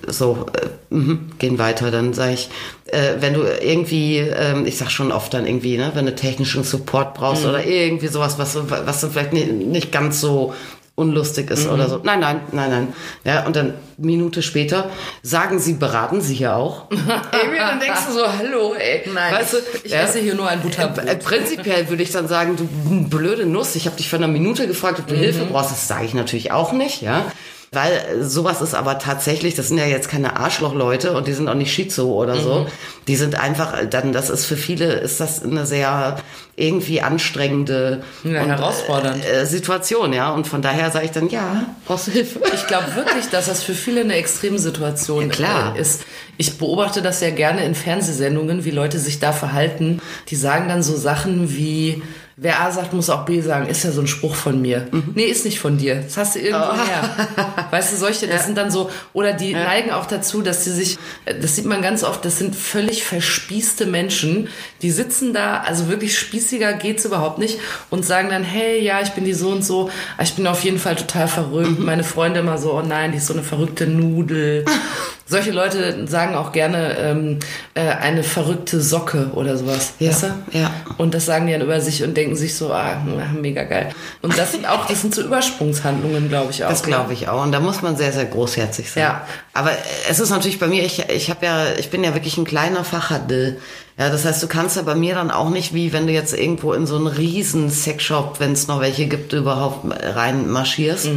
So, äh, mhm, gehen weiter. Dann sage ich, äh, wenn du irgendwie, ähm, ich sag schon oft dann irgendwie, ne, wenn du technischen Support brauchst oder irgendwie sowas, was, was dann vielleicht nicht, nicht ganz so unlustig ist oder so. Nein, nein, nein, nein. Ja, und dann Minute später sagen sie, beraten sie hier auch. irgendwie, dann denkst du so, hallo, ey. Nein, weißt du, ich esse hier nur ein Butterbrot. Äh, Prinzipiell würde ich dann sagen, du blöde Nuss, ich habe dich vor einer Minute gefragt, ob du Hilfe brauchst. Das sage ich natürlich auch nicht, ja. Weil äh, sowas ist aber tatsächlich, das sind ja jetzt keine Arschlochleute und die sind auch nicht Schizo oder so. Die sind einfach, äh, dann, das ist für viele, ist das eine sehr irgendwie anstrengende Ja, und, herausfordernd. Äh, Situation, ja. Und von daher sage ich dann, ja, brauchst du Hilfe? Ich glaube wirklich, dass das für viele eine Extremsituation Ja, klar. ist. Ich beobachte das ja gerne in Fernsehsendungen, wie Leute sich da verhalten. Die sagen dann so Sachen wie, wer A sagt, muss auch B sagen. Ist ja so ein Spruch von mir. Mhm. Nee, ist nicht von dir. Das hast du irgendwo Oh. her. Weißt du, solche, das sind dann so, oder die neigen auch dazu, dass sie sich, das sieht man ganz oft, das sind völlig verspießte Menschen, die sitzen da, also wirklich spießiger geht's überhaupt nicht und sagen dann, hey, ja, ich bin die so und so, ich bin auf jeden Fall total Mhm. verrückt. Meine Freunde immer so, oh nein, die ist so eine verrückte Nudel. Solche Leute sagen auch gerne ähm, äh, eine verrückte Socke oder sowas. Ja, Weißt du? ja. Und das sagen die dann über sich und denken sich so, ah, mega geil. Und das sind auch, das sind so Übersprungshandlungen, glaube ich auch. Das glaube ich auch. Und da muss man sehr, sehr großherzig sein. Ja. Aber es ist natürlich bei mir, ich, ich habe ja, ich bin ja wirklich ein kleiner Fachhandel. Ja, das heißt, du kannst ja bei mir dann auch nicht, wie wenn du jetzt irgendwo in so einen riesen Sexshop, wenn es noch welche gibt, überhaupt rein marschierst,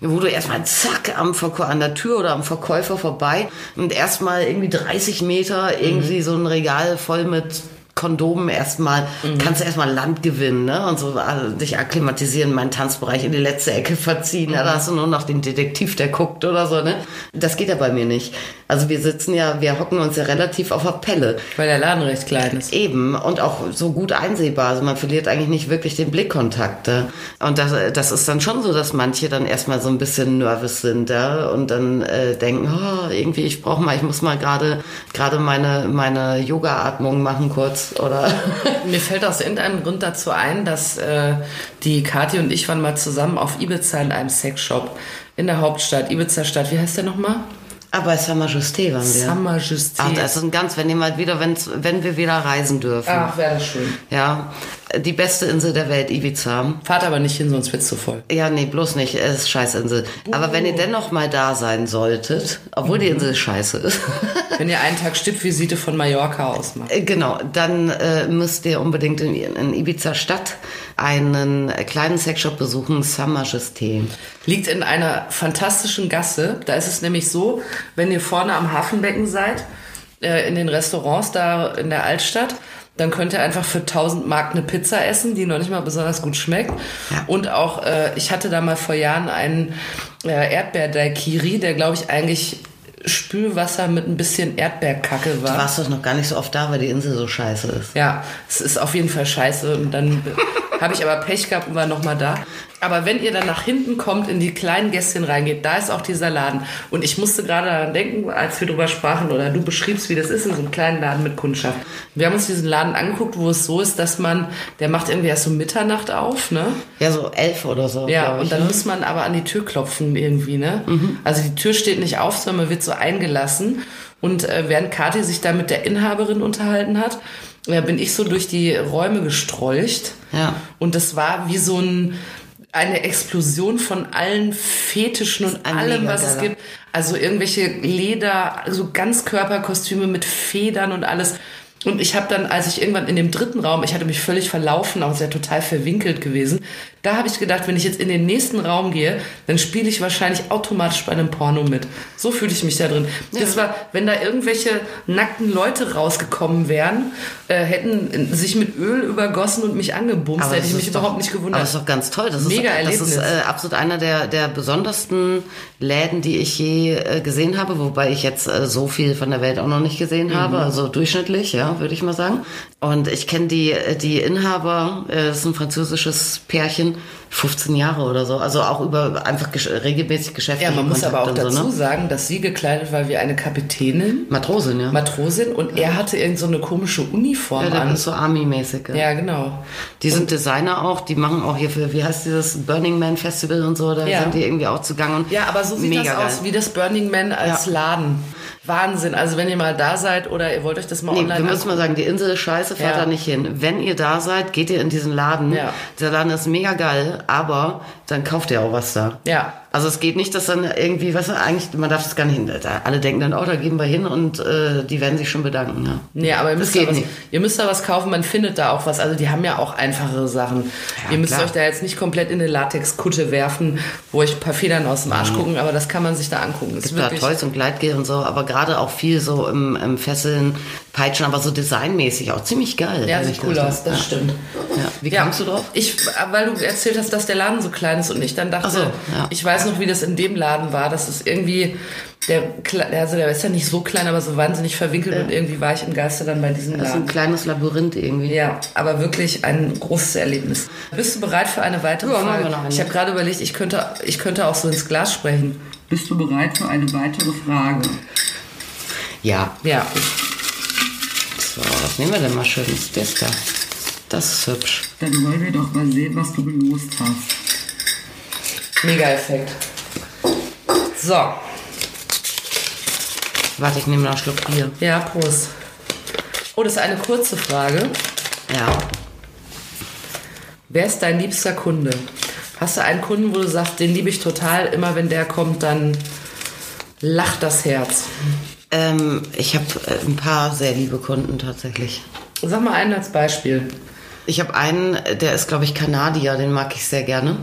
wo du erstmal zack am an der Tür oder am Verkäufer vorbei und erstmal irgendwie 30 Meter irgendwie so ein Regal voll mit Kondomen erstmal, kannst du erstmal Land gewinnen, ne? Und so also, dich akklimatisieren, meinen Tanzbereich in die letzte Ecke verziehen. Ja, da hast du nur noch den Detektiv, der guckt oder so, ne? Das geht ja bei mir nicht. Also wir sitzen ja, wir hocken uns ja relativ auf der Pelle. Weil der Laden recht klein ist. Eben und auch so gut einsehbar. Also man verliert eigentlich nicht wirklich den Blickkontakt. Ja? Und das, das ist dann schon so, dass manche dann erstmal so ein bisschen nervös sind ja? und dann äh, denken, oh, irgendwie ich brauche mal, ich muss mal gerade gerade meine meine Yoga-Atmung machen kurz oder Mir fällt aus irgendeinem Grund dazu ein, dass äh, die Kathi und ich waren mal zusammen auf Ibiza in einem Sexshop in der Hauptstadt, Ibiza-Stadt. Wie heißt der nochmal? Aber es Saint Majesté waren wir. Saint Majesté. Ach, das ist ein ganz, wenn ihr mal wieder, wenn's, wenn wir wieder reisen dürfen. Ach, wäre das schön. Ja, die beste Insel der Welt, Ibiza. Fahrt aber nicht hin, sonst wird's zu voll. Ja, nee, bloß nicht. Es ist Scheißinsel. Aber wenn ihr dennoch mal da sein solltet, obwohl die Insel scheiße ist, Wenn ihr einen Tag Stippvisite von Mallorca ausmacht. äh, genau, dann äh, müsst ihr unbedingt in, in Ibiza Stadt einen kleinen Sexshop besuchen, Saint Majesté. Liegt in einer fantastischen Gasse. Da ist es nämlich so, wenn ihr vorne am Hafenbecken seid, äh, in den Restaurants da in der Altstadt, dann könnt ihr einfach für 1000 Mark eine Pizza essen, die noch nicht mal besonders gut schmeckt. Ja. Und auch, äh, ich hatte da mal vor Jahren einen äh, Erdbeer-Daikiri, der glaube ich eigentlich Spülwasser mit ein bisschen Erdbeerkacke Du war. warst doch noch gar nicht so oft da, weil die Insel so scheiße ist. Ja, es ist auf jeden Fall scheiße. Und dann habe ich aber Pech gehabt und war nochmal da. Aber wenn ihr dann nach hinten kommt, in die kleinen Gässchen reingeht, da ist auch dieser Laden. Und ich musste gerade daran denken, als wir drüber sprachen oder du beschriebst, wie das ist in so einem kleinen Laden mit Kundschaft. Wir haben uns diesen Laden angeguckt, wo es so ist, dass man, der macht irgendwie erst so Mitternacht auf, ne? Ja, so elf oder so. Ja, ich, und dann ne? muss man aber an die Tür klopfen irgendwie, ne? Also die Tür steht nicht auf, sondern man wird so eingelassen. Und äh, während Kathi sich da mit der Inhaberin unterhalten hat, äh, bin ich so durch die Räume gestrolcht. Ja. Und das war wie so ein, eine Explosion von allen Fetischen und allem, was es gibt. Also irgendwelche Leder, so Ganzkörperkostüme mit Federn und alles. Und ich habe dann, als ich irgendwann in dem dritten Raum, ich hatte mich völlig verlaufen, auch sehr total verwinkelt gewesen, da habe ich gedacht, wenn ich jetzt in den nächsten Raum gehe, dann spiele ich wahrscheinlich automatisch bei einem Porno mit. So fühle ich mich da drin. Das war, wenn da irgendwelche nackten Leute rausgekommen wären, äh, hätten sich mit Öl übergossen und mich angebumst, Aber hätte ich das mich doch- überhaupt nicht gewundert. Aber das ist doch ganz toll. Das Mega ist, das Erlebnis. ist äh, absolut einer der, der besondersten Läden, die ich je äh, gesehen habe, wobei ich jetzt äh, so viel von der Welt auch noch nicht gesehen habe, also durchschnittlich, ja, würde ich mal sagen. Und ich kenne die, äh, die Inhaber, äh, das ist ein französisches Pärchen, 15 Jahre oder so, also auch über einfach gesch regelmäßig geschäftliche ja, man muss aber auch dazu und so, ne? sagen, dass sie gekleidet war wie eine Kapitänin, Matrosin, ja. Matrosin, und er hatte irgend so eine komische Uniform ja, an. so Army-mäßig. Ja. Ja, genau. Die sind Designer auch, die machen auch hier für, wie heißt dieses Burning Man Festival und so, da Ja. sind die irgendwie auch zugange. Und Ja, aber so sieht mega das aus, geil. wie das Burning Man als Ja. Laden. Wahnsinn. Also wenn ihr mal da seid oder ihr wollt euch das mal Nee, online wir müssen mal sagen, die Insel ist scheiße, fahrt Ja. da nicht hin. Wenn ihr da seid, geht ihr in diesen Laden. Ja. Der Laden ist mega geil, aber dann kauft ihr auch was da. Ja. Also es geht nicht, dass dann irgendwie, was eigentlich, man darf das gar nicht hin. Da, alle denken dann, oh, da gehen wir hin und äh, die werden sich schon bedanken. Ja. Nee, aber ihr müsst, da was, nicht. ihr müsst da was kaufen, man findet da auch was. Also die haben ja auch einfachere Sachen. Ja, ihr müsst klar. euch da jetzt nicht komplett in eine Latexkutte werfen, wo euch ein paar Federn aus dem Arsch gucken, aber das kann man sich da angucken. Mhm. Gibt da Toys und Gleitgel und so, aber gerade auch viel so im, im Fesseln, Peitschen, aber so designmäßig auch ziemlich geil. ja, sieht cool das- aus, das ja. stimmt. Ja. Wie Ja, kamst du drauf? Ich, weil du erzählt hast, dass der Laden so klein ist und ich dann dachte, Ach so, ja. ich weiß noch, wie das in dem Laden war. Das ist irgendwie, der, also der ist ja nicht so klein, aber so wahnsinnig verwinkelt und irgendwie war ich im Geiste dann bei diesem Das ist ein Laden. kleines Labyrinth irgendwie. Ja, aber wirklich ein großes Erlebnis. Bist du bereit für eine weitere Ja, machen Frage? wir noch eine. Ich habe gerade überlegt, ich könnte, ich könnte auch so ins Glas sprechen. Bist du bereit für eine weitere Frage? Ja. Ja, So, was nehmen wir denn mal schönes? Das da. Das ist hübsch. Dann wollen wir doch mal sehen, was du gelost hast. mega Effekt. So, Warte, ich nehme noch einen Schluck Bier. ja, Prost. Oh, das ist eine kurze Frage. Ja. Wer ist dein liebster Kunde? Hast du einen Kunden, wo du sagst, den liebe ich total, immer wenn der kommt, dann lacht das Herz. Ähm, ich habe äh, ein paar sehr liebe Kunden tatsächlich. Sag mal einen als Beispiel. Ich habe einen, der ist, glaube ich, Kanadier, den mag ich sehr gerne.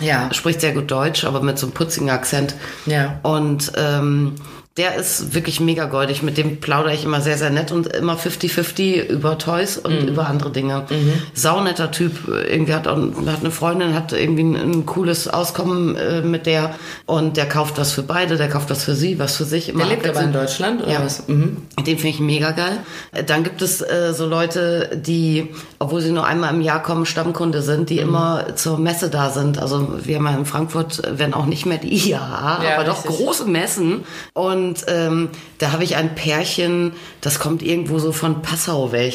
Ja. Spricht sehr gut Deutsch, aber mit so einem putzigen Akzent. Ja. Und ähm, der ist wirklich mega goldig. Mit dem plaudere ich immer sehr, sehr nett und immer 50-50 über Toys und Mhm. über andere Dinge. Saunetter Typ. Irgendwie hat, auch, hat eine Freundin, hat irgendwie ein, ein cooles Auskommen äh, mit der. Und der kauft was für beide, der kauft was für sie, was für sich. Immer Der lebt aber in. Deutschland, oder Ja. was? Mhm. Den finde ich mega geil. Äh, Dann gibt es äh, so Leute, die, obwohl sie nur einmal im Jahr kommen, Stammkunde sind, Mhm. die immer zur Messe da sind. Also wir haben ja in Frankfurt, äh, werden auch nicht mehr die IAA, Ja, aber doch richtig. große Messen. Und ähm, da habe ich ein Pärchen, das kommt irgendwo so von Passau weg.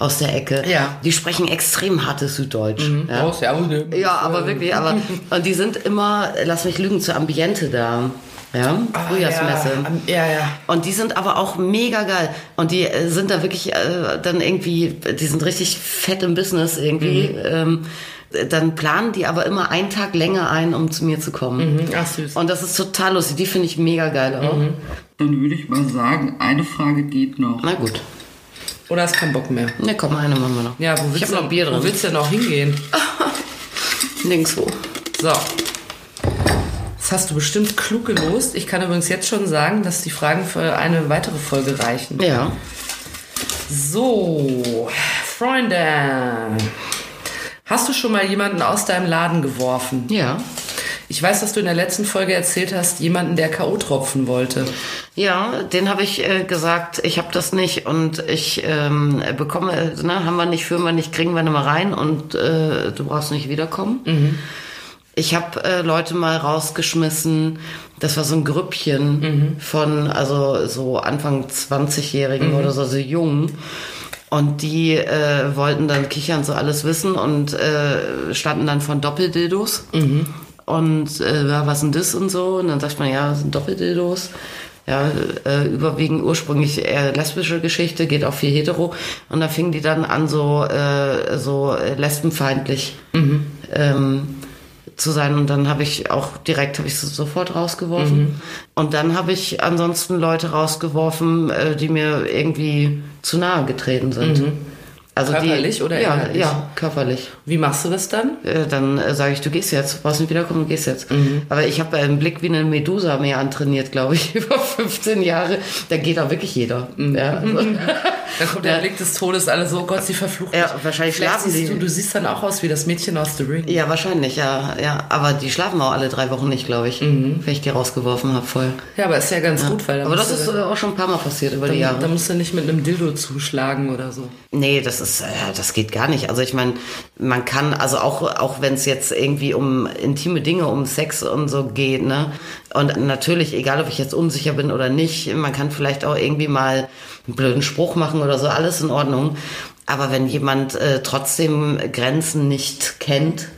Aus der Ecke. Ja. Die sprechen extrem hartes Süddeutsch. Ja. Raus, ja, ne? Ja, aber wirklich, aber und die sind immer, lass mich lügen, zur Ambiente da. Ja, Ah, Frühjahrsmesse. Ja, ja, ja. Und die sind aber auch mega geil. Und die äh, sind da wirklich äh, dann irgendwie, die sind richtig fett im Business irgendwie. Mhm. Ähm, dann planen die aber immer einen Tag länger ein, um zu mir zu kommen. Mhm, Ach, süß. Und das ist total lustig. Die finde ich mega geil auch. Mhm. Dann würde ich mal sagen, eine Frage geht noch. Na gut. Oder hast keinen Bock mehr? Ne, komm, eine machen wir noch. Ja, wo ich willst, habe du, noch Bier wo drin. willst du denn auch hingehen? Nirgendwo. So. Das hast du bestimmt klug gelost. Ich kann übrigens jetzt schon sagen, dass die Fragen für eine weitere Folge reichen. Ja. So, Freunde. Hast du schon mal jemanden aus deinem Laden geworfen? Ja. Ich weiß, dass du in der letzten Folge erzählt hast, jemanden, der K.O. tropfen wollte. Ja, den habe ich äh, gesagt, ich habe das nicht und ich ähm, bekomme, ne, haben wir nicht, führen wir nicht, kriegen wir nicht mal rein und äh, du brauchst nicht wiederkommen. Ich habe äh, Leute mal rausgeschmissen, das war so ein Grüppchen von, also so Anfang 20-Jährigen oder so, so jung. Und die äh, wollten dann kichern, so alles wissen und äh, standen dann von Doppeldildos. Und äh, ja, was denn das und so? Und dann sagt man, ja, das sind Doppeldildos. Ja, äh, überwiegend ursprünglich eher lesbische Geschichte, geht auch viel hetero. Und da fingen die dann an, so, äh, so äh, lesbenfeindlich ähm, zu sein. Und dann habe ich auch direkt, habe ich sie sofort rausgeworfen. Und dann habe ich ansonsten Leute rausgeworfen, äh, die mir irgendwie zu nahe getreten sind. Also Körperlich die, oder ja, ja, körperlich. Wie machst du das dann? Äh, Dann äh, sage ich, du gehst jetzt, brauchst nicht wiederkommen, du gehst jetzt. Mhm. Aber ich habe einen Blick wie eine Medusa mehr antrainiert, glaube ich, über 15 Jahre. Da geht auch wirklich jeder. Mhm. Ja, also, Dann kommt der Blick des Todes, alle so, oh Gott, sie verflucht Ja, mich. wahrscheinlich Vielleicht schlafen die. Du, du siehst dann auch aus wie das Mädchen aus The Ring. ja, wahrscheinlich, ja, ja. Aber die schlafen auch alle drei Wochen nicht, glaube ich, wenn ich die rausgeworfen habe voll. Ja, aber ist ja ganz gut, weil Aber das ist äh, auch schon ein paar Mal passiert über die dann, Jahre. dann musst du nicht mit einem Dildo zuschlagen oder so. Nee, das ist, äh, das geht gar nicht. Also ich meine, man kann, also auch, auch wenn es jetzt irgendwie um intime Dinge, um Sex und so geht, ne? Und natürlich, egal ob ich jetzt unsicher bin oder nicht, man kann vielleicht auch irgendwie mal einen blöden Spruch machen oder so, alles in Ordnung. Aber wenn jemand äh, trotzdem Grenzen nicht kennt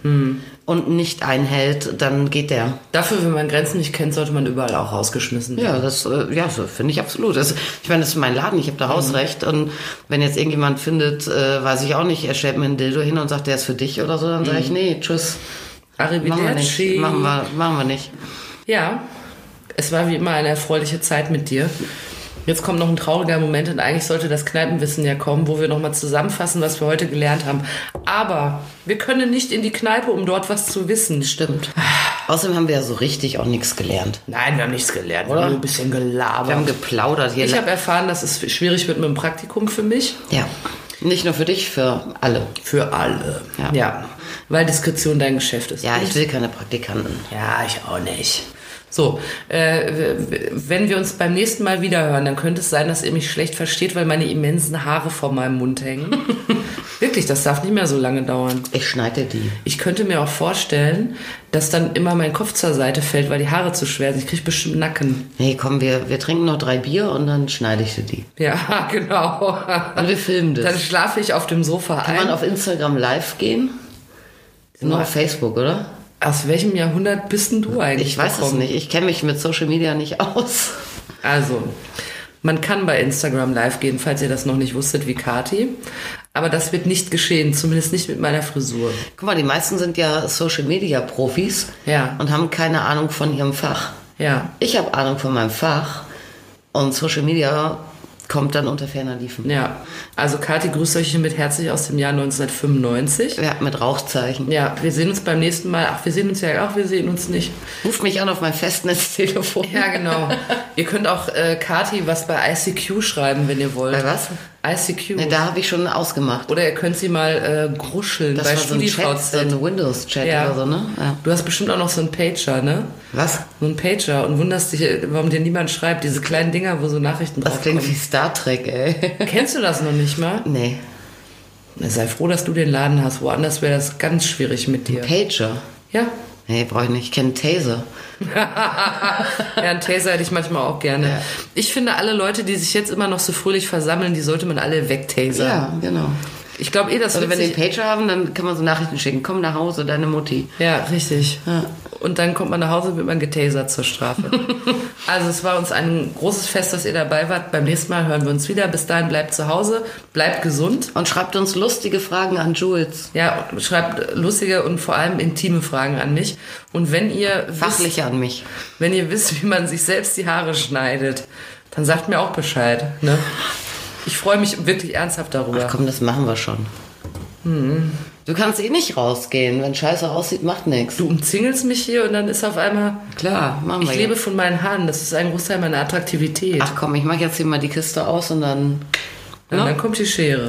und nicht einhält, dann geht der. Dafür, wenn man Grenzen nicht kennt, sollte man überall auch rausgeschmissen werden. Ja, das äh, ja, so finde ich absolut. Das, ich meine, das ist mein Laden, ich habe da Hausrecht und wenn jetzt irgendjemand findet, äh, weiß ich auch nicht, er stellt mir ein Dildo hin und sagt, der ist für dich oder so, dann sage ich, nee, tschüss. Machen wir nicht. Machen wir, machen wir nicht. Ja, es war wie immer eine erfreuliche Zeit mit dir. Jetzt kommt noch ein trauriger Moment und eigentlich sollte das Kneipenwissen ja kommen, wo wir nochmal zusammenfassen, was wir heute gelernt haben. Aber wir können nicht in die Kneipe, um dort was zu wissen. Stimmt. Außerdem haben wir ja so richtig auch nichts gelernt. Nein, wir haben nichts gelernt, wir Oder? haben nur ein bisschen Wir haben gelabert. geplaudert hier. Ich habe erfahren, dass es schwierig wird mit dem Praktikum für mich. ja. Nicht nur für dich, für alle. Für alle. Ja. ja. Weil Diskretion dein Geschäft ist. Ja, ich will keine Praktikanten. Ja, ich auch nicht. So, äh, wenn wir uns beim nächsten Mal wiederhören, dann könnte es sein, dass ihr mich schlecht versteht, weil meine immensen Haare vor meinem Mund hängen. Wirklich, das darf nicht mehr so lange dauern. Ich schneide die. Ich könnte mir auch vorstellen, dass dann immer mein Kopf zur Seite fällt, weil die Haare zu schwer sind. Ich kriege bestimmt Nacken. Nee, komm, wir, wir trinken noch drei Bier und dann schneide ich dir die. Ja, genau. Und wir filmen das. Dann schlafe ich auf dem Sofa Kann ein. man auf Instagram live gehen? Nur auf Facebook, oder? Aus welchem Jahrhundert bist denn du eigentlich? Ich weiß es gekommen? nicht. Ich kenne mich mit Social Media nicht aus. Also, man kann bei Instagram live gehen, falls ihr das noch nicht wusstet, wie Kati. Aber das wird nicht geschehen, zumindest nicht mit meiner Frisur. Guck mal, die meisten sind ja Social Media Profis Ja. und haben keine Ahnung von ihrem Fach. Ja, Ich habe Ahnung von meinem Fach und Social Media kommt dann unter ferner Liefen. ja. Also Kati grüßt euch hiermit herzlich aus dem Jahr 1995. Ja, mit Rauchzeichen. Ja, wir sehen uns beim nächsten Mal. Ach, wir sehen uns ja auch, wir sehen uns nicht. Ruft mich an auf mein Festnetztelefon. Ja, genau. ihr könnt auch äh, Kati was bei ICQ schreiben, wenn ihr wollt. Bei was? ICQ. Nee, da habe ich schon ausgemacht. Oder ihr könnt sie mal äh, gruscheln Das bei war so ein Chat, so ein Windows-Chat Ja. oder so, ne? Ja. Du hast bestimmt auch noch so einen Pager, ne? Was? So ein Pager und wunderst dich, warum dir niemand schreibt. Diese kleinen Dinger, wo so Nachrichten Das drauf klingt wie Star Trek, ey. Kennst du das noch nicht mal? Nee. Sei froh, dass du den Laden hast. Woanders wäre das ganz schwierig mit dir. Pager. Ja. Nee, brauche ich nicht. Ich kenne Taser. Ja, einen Taser hätte ich manchmal auch gerne. Ja. Ich finde, alle Leute, die sich jetzt immer noch so fröhlich versammeln, die sollte man alle wegtasern. Ja, genau. Ich glaube eh, das Oder wird wenn die einen Pager haben, dann kann man so Nachrichten schicken. Komm nach Hause, deine Mutti. Ja, richtig. Ja. Und dann kommt man nach Hause und wird man getasert zur Strafe. also es war uns ein großes Fest, dass ihr dabei wart. Beim nächsten Mal hören wir uns wieder. Bis dahin bleibt zu Hause, bleibt gesund. Und schreibt uns lustige Fragen an Jules. Ja, schreibt lustige und vor allem intime Fragen an mich. Und wenn ihr wisst, Fachliche an mich. wenn ihr wisst, wie man sich selbst die Haare schneidet, dann sagt mir auch Bescheid. Ne? Ich freue mich wirklich ernsthaft darüber. Ach komm, das machen wir schon. Du kannst eh nicht rausgehen. Wenn Scheiße aussieht, macht nichts. Du umzingelst mich hier und dann ist auf einmal. Klar, machen wir Ich lebe jetzt. von meinen Haaren. Das ist ein Großteil meiner Attraktivität. Ach komm, ich mach jetzt hier mal die Kiste aus und dann... und dann kommt die Schere.